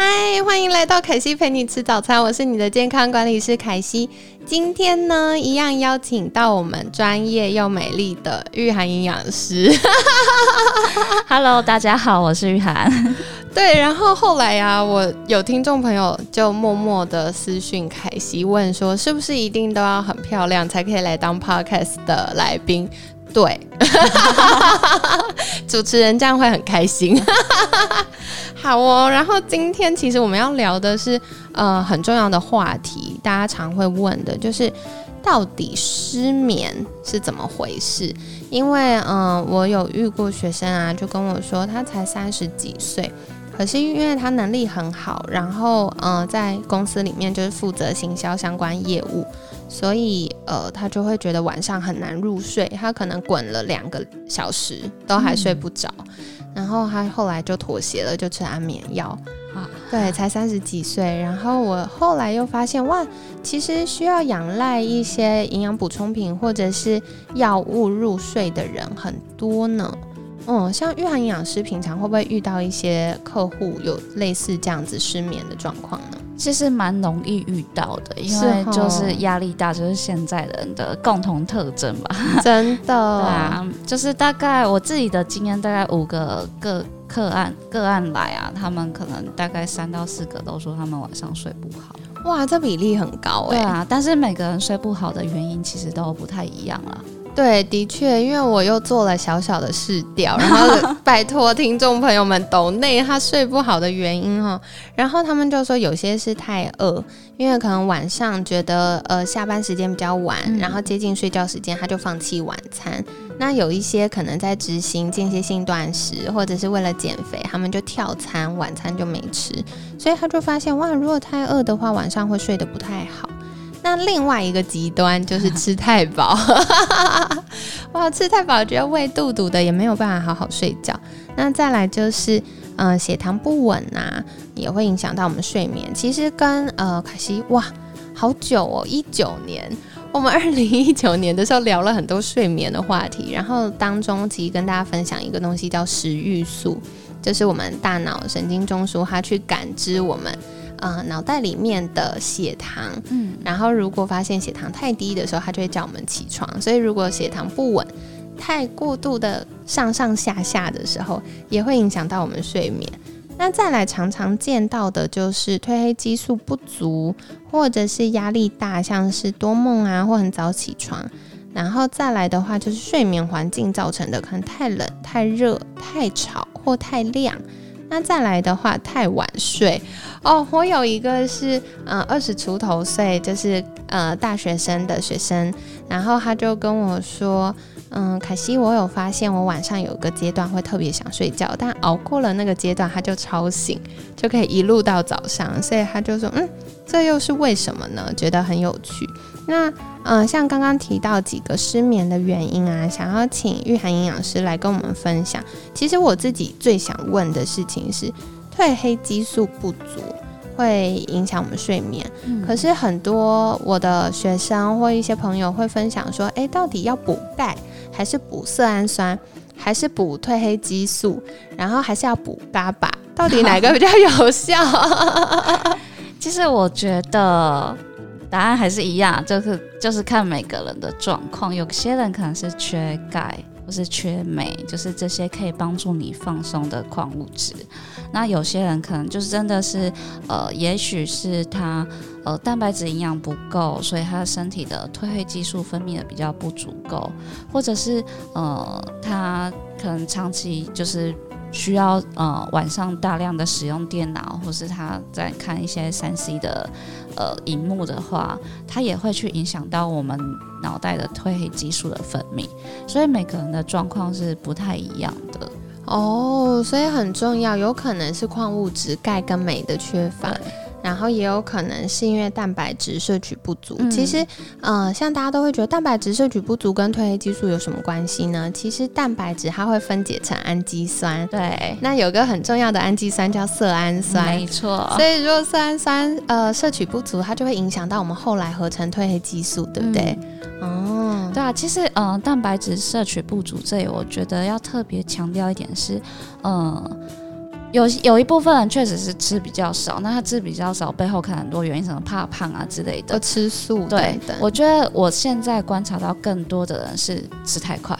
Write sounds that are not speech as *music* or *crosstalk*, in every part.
嗨，欢迎来到凯西陪你吃早餐，我是你的健康管理师凯西。今天呢，一样邀请到我们专业又美丽的玉涵营养师。Hello，大家好，我是玉涵。对，然后后来呀、我有听众朋友就默默的私讯凯西，问说是不是一定都要很漂亮才可以来当 podcast 的来宾？对，*laughs* 主持人这样会很开心。好哦，然后今天其实我们要聊的是呃很重要的话题，大家常会问的就是到底失眠是怎么回事？因为嗯、我有遇过学生啊，就跟我说他才三十几岁。可是因为他能力很好，然后呃在公司里面就是负责行销相关业务，所以呃他就会觉得晚上很难入睡，他可能滚了两个小时都还睡不着，然后他后来就妥协了，就吃安眠药。啊对，才三十几岁，然后我后来又发现，哇，其实需要仰赖一些营养补充品或者是药物入睡的人很多呢。嗯，像玉涵营养师平常会不会遇到一些客户有类似这样子失眠的状况呢？其实蛮容易遇到的，因为就是压力大，就是现在人的共同特征吧。*laughs* 真的，*laughs* 对啊，就是大概我自己的经验，大概五个个个案个案来啊，他们可能大概三到四个都说他们晚上睡不好。哇，这比例很高哎、对啊，但是每个人睡不好的原因其实都不太一样啦。对，的确，因为我又做了小小的试调，然后拜托听众朋友们抖内他睡不好的原因哦，然后他们就说有些是太饿，因为可能晚上觉得呃下班时间比较晚，嗯然后接近睡觉时间他就放弃晚餐。那有一些可能在执行间歇性断食，或者是为了减肥，他们就跳餐，晚餐就没吃，所以他就发现哇，如果太饿的话，晚上会睡得不太好。那另外一个极端就是 *laughs* 吃太饱，*laughs* 哇，吃太饱觉得胃肚肚的，也没有办法好好睡觉。那再来就是，呃，血糖不稳啊，也会影响到我们睡眠。其实跟呃可惜，哇，好久哦，一九年，我们二零一九年的时候聊了很多睡眠的话题，然后当中其实跟大家分享一个东西叫食欲素，就是我们大脑神经中枢它去感知我们。呃，脑袋里面的血糖，嗯，然后如果发现血糖太低的时候，它就会叫我们起床。所以如果血糖不稳，太过度的上上下下的时候，也会影响到我们睡眠。那再来常常见到的就是褪黑激素不足，或者是压力大，像是多梦啊，或很早起床。然后再来的话，就是睡眠环境造成的，可能太冷、太热、太吵或太亮。那再来的话，太晚睡哦。我有一个是呃二十出头岁，就是呃大学生的学生，然后他就跟我说，嗯，凯西，我有发现我晚上有个阶段会特别想睡觉，但熬过了那个阶段，他就超醒，就可以一路到早上。所以他就说，嗯，这又是为什么呢？觉得很有趣。那嗯、像刚刚提到几个失眠的原因啊，想要请玉涵营养师来跟我们分享。其实我自己最想问的事情是，褪黑激素不足会影响我们睡眠。嗯可是很多我的学生或一些朋友会分享说，诶，到底要补钙，还是补色氨酸，还是补褪黑激素，*laughs* 然后还是要补伽巴？到底哪个比较有效？*laughs* 其实我觉得答案还是一样，就是就是看每个人的状况。有些人可能是缺钙，或是缺镁，就是这些可以帮助你放松的矿物质。那有些人可能就是真的是，呃，也许是他呃蛋白质营养不够，所以他的身体的褪黑激素分泌的比较不足够，或者是呃他可能长期就是需要呃晚上大量的使用电脑，或是他在看一些三 C 的呃荧幕的话，它也会去影响到我们脑袋的褪黑激素的分泌，所以每个人的状况是不太一样的。哦，所以很重要，有可能是矿物质钙跟镁的缺乏对。然后也有可能是因为蛋白质摄取不足。嗯其实，呃，像大家都会觉得蛋白质摄取不足跟褪黑激素有什么关系呢？其实蛋白质它会分解成氨基酸，对，那有个很重要的氨基酸叫色氨酸。没错，所以，如果色氨酸呃摄取不足，它就会影响到我们后来合成褪黑激素，对不对？哦，对啊，其实嗯、呃蛋白质摄取不足这里，我觉得要特别强调一点是，嗯、有有一部分人确实是吃比较少，那他吃比较少背后可能很多原因，什么怕胖啊之类都的。吃素对我觉得我现在观察到更多的人是吃太快，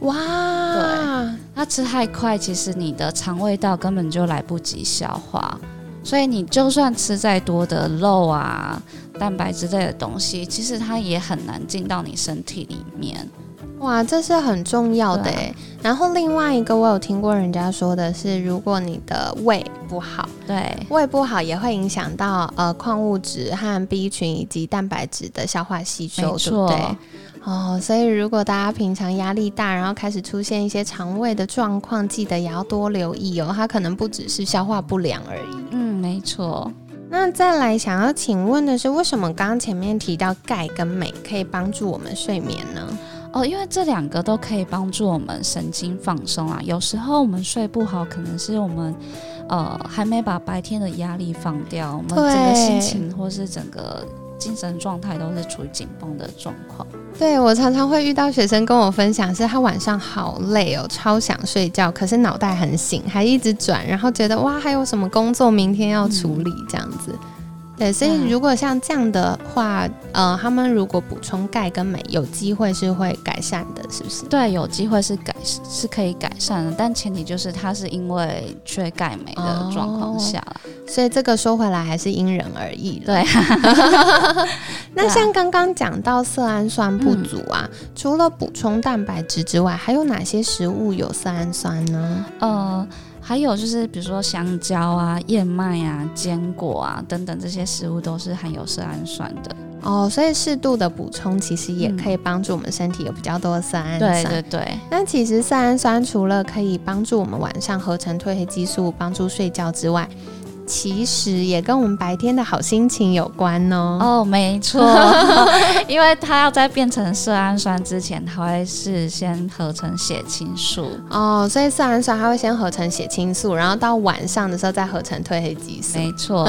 哇，对他吃太快，其实你的肠胃道根本就来不及消化，所以你就算吃再多的肉啊、蛋白之类的东西，其实它也很难进到你身体里面。哇，这是很重要的对啊诶。然后另外一个，我有听过人家说的是，如果你的胃不好，对，胃不好也会影响到呃矿物质和 B 群以及蛋白质的消化吸收，没对不错对？哦，所以如果大家平常压力大，然后开始出现一些肠胃的状况，记得也要多留意哦。它可能不只是消化不良而已。嗯，没错。那再来想要请问的是，为什么刚刚前面提到钙跟镁可以帮助我们睡眠呢？哦，因为这两个都可以帮助我们神经放松啊。有时候我们睡不好，可能是我们呃还没把白天的压力放掉，我们整个心情或是整个精神状态都是处于紧绷的状况。对我常常会遇到学生跟我分享，是他晚上好累哦，超想睡觉，可是脑袋很醒，还一直转，然后觉得哇，还有什么工作明天要处理这样子。对，所以嗯如果像这样的话，呃，他们如果补充钙跟镁，有机会是会改善的，是不是？对，有机会是改是可以改善的，但前提就是它是因为缺钙镁的状况下啦。所以这个说回来还是因人而异了。对，*laughs* 那像刚刚讲到色氨酸不足啊，除了补充蛋白质之外，还有哪些食物有色氨酸呢？呃，还有就是比如说香蕉啊、燕麦啊、坚果啊等等这些食物都是含有色氨酸的。哦，所以适度的补充其实也可以帮助我们身体有比较多的色氨酸对。对对，那其实色氨酸除了可以帮助我们晚上合成褪黑激素，帮助睡觉之外，其实也跟我们白天的好心情有关哦。哦，没错，*laughs* 因为它要在变成色氨酸之前，它会是先合成血清素。哦，所以色氨酸它会先合成血清素，然后到晚上的时候再合成褪黑激素。没错，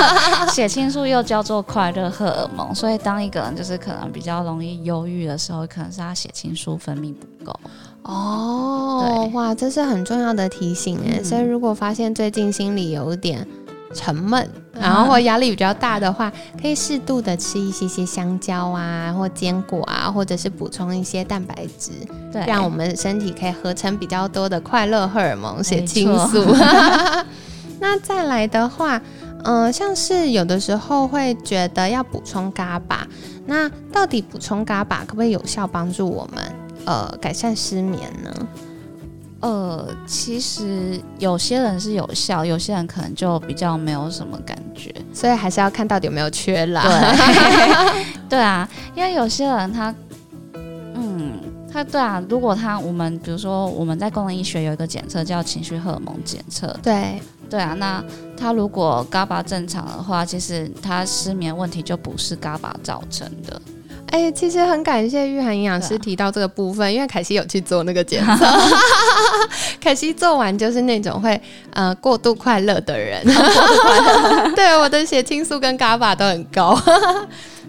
*laughs* 血清素又叫做快乐荷尔蒙，所以当一个人就是可能比较容易忧郁的时候，可能是他血清素分泌不够。哦，哇，这是很重要的提醒哎。嗯所以如果发现最近心里有一点沉闷，然后或压力比较大的话，可以适度的吃一些些香蕉啊，或坚果啊，或者是补充一些蛋白质，对，让我们身体可以合成比较多的快乐荷尔蒙血没清素。*laughs* 那再来的话，嗯、像是有的时候会觉得要补充伽巴，那到底补充伽巴可不可以有效帮助我们呃改善失眠呢？呃，其实有些人是有效，有些人可能就比较没有什么感觉。所以还是要看到底有没有缺啦。对，*laughs* 对啊，因为有些人他，嗯，他对啊，如果他我们比如说我们在功能医学有一个检测叫情绪荷尔蒙检测，对对啊，那他如果嘎巴正常的话，其实他失眠问题就不是嘎巴造成的。哎、其实很感谢玉涵营养师提到这个部分，因为凯西有去做那个检测，*laughs* *laughs* 凯西做完就是那种会呃过度快乐的人，*laughs* 对我的血清素跟伽巴都很高。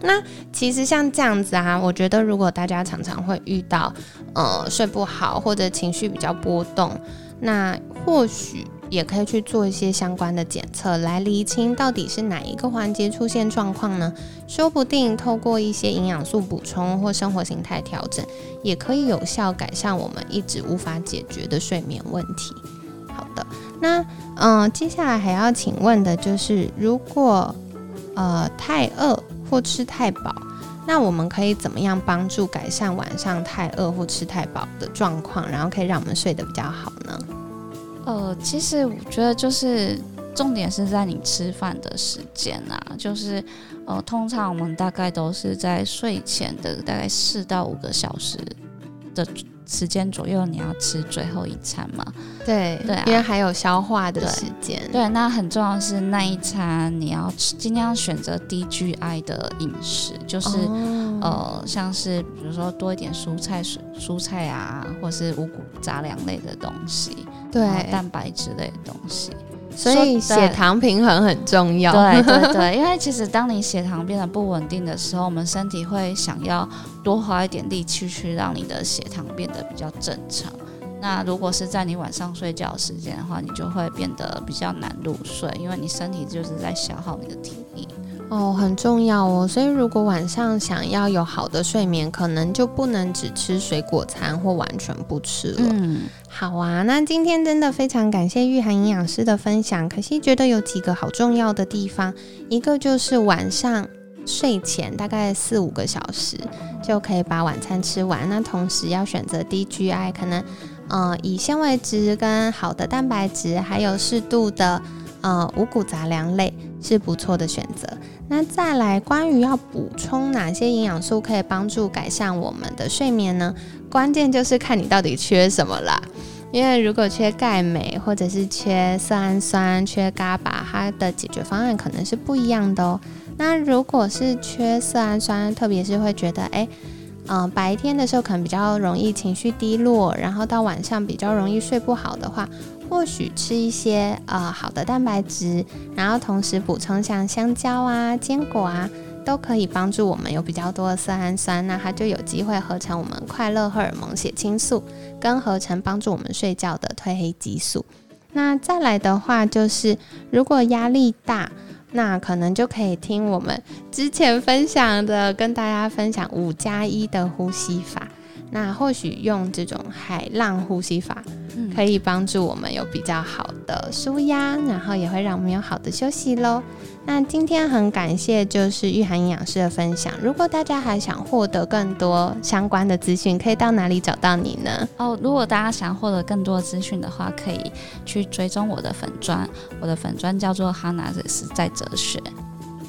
那其实像这样子啊，我觉得如果大家常常会遇到呃睡不好或者情绪比较波动，那或许也可以去做一些相关的检测，来厘清到底是哪一个环节出现状况呢？说不定透过一些营养素补充或生活形态调整，也可以有效改善我们一直无法解决的睡眠问题。好的，那嗯、接下来还要请问的就是，如果呃太饿或吃太饱，那我们可以怎么样帮助改善晚上太饿或吃太饱的状况，然后可以让我们睡得比较好呢？呃，其实我觉得就是重点是在你吃饭的时间啊，就是呃，通常我们大概都是在睡前的大概四到五个小时的时间左右你要吃最后一餐嘛。对对啊因为还有消化的时间。对，那很重要的是那一餐你要吃，尽量选择低 GI 的饮食，就是、哦呃，像是比如说多一点蔬菜、蔬蔬菜啊，或是五谷杂粮类的东西，对，蛋白质类的东西。所以血糖平衡很重要。对对对，因为 *laughs* 其实当你血糖变得不稳定的时候，我们身体会想要多花一点力气去让你的血糖变得比较正常。那如果是在你晚上睡觉时间的话，你就会变得比较难入睡，因为你身体就是在消耗你的体力。哦，很重要哦。所以如果晚上想要有好的睡眠，可能就不能只吃水果餐或完全不吃了。嗯，好啊，那今天真的非常感谢玉涵营养师的分享。可惜觉得有几个好重要的地方，一个就是晚上睡前大概四五个小时就可以把晚餐吃完。那同时要选择低 GI，可能呃以纤维质跟好的蛋白质，还有适度的呃五谷杂粮类是不错的选择。那再来，关于要补充哪些营养素可以帮助改善我们的睡眠呢？关键就是看你到底缺什么啦。因为如果缺钙镁，或者是缺色氨酸、缺伽巴，它的解决方案可能是不一样的哦。那如果是缺色氨酸，特别是会觉得，哎，嗯、白天的时候可能比较容易情绪低落，然后到晚上比较容易睡不好的话，或许吃一些呃好的蛋白质，然后同时补充像香蕉啊、坚果啊，都可以帮助我们有比较多的色氨酸，那它就有机会合成我们快乐荷尔蒙血清素，跟合成帮助我们睡觉的褪黑激素。那再来的话，就是如果压力大，那可能就可以听我们之前分享的，跟大家分享五加一的呼吸法。那或许用这种海浪呼吸法，嗯可以帮助我们有比较好的舒压，然后也会让我们有好的休息喽。那今天很感谢就是玉涵营养师的分享。如果大家还想获得更多相关的资讯，可以到哪里找到你呢？哦，如果大家想获得更多的资讯的话，可以去追踪我的粉砖，我的粉砖叫做哈娜的实在哲学。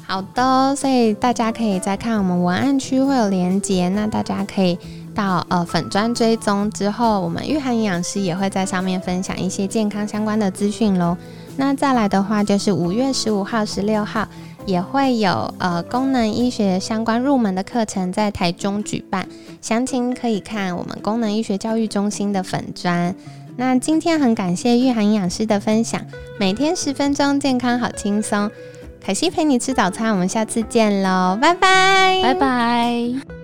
好的，所以大家可以再看我们文案区会有连接，那大家可以到呃粉砖追踪之后，我们玉涵营养师也会在上面分享一些健康相关的资讯喽。那再来的话，就是五月十五号、十六号也会有呃功能医学相关入门的课程在台中举办，详情可以看我们功能医学教育中心的粉砖。那今天很感谢玉涵营养师的分享，每天十分钟，健康好轻松。凯西陪你吃早餐，我们下次见喽，拜拜，拜拜。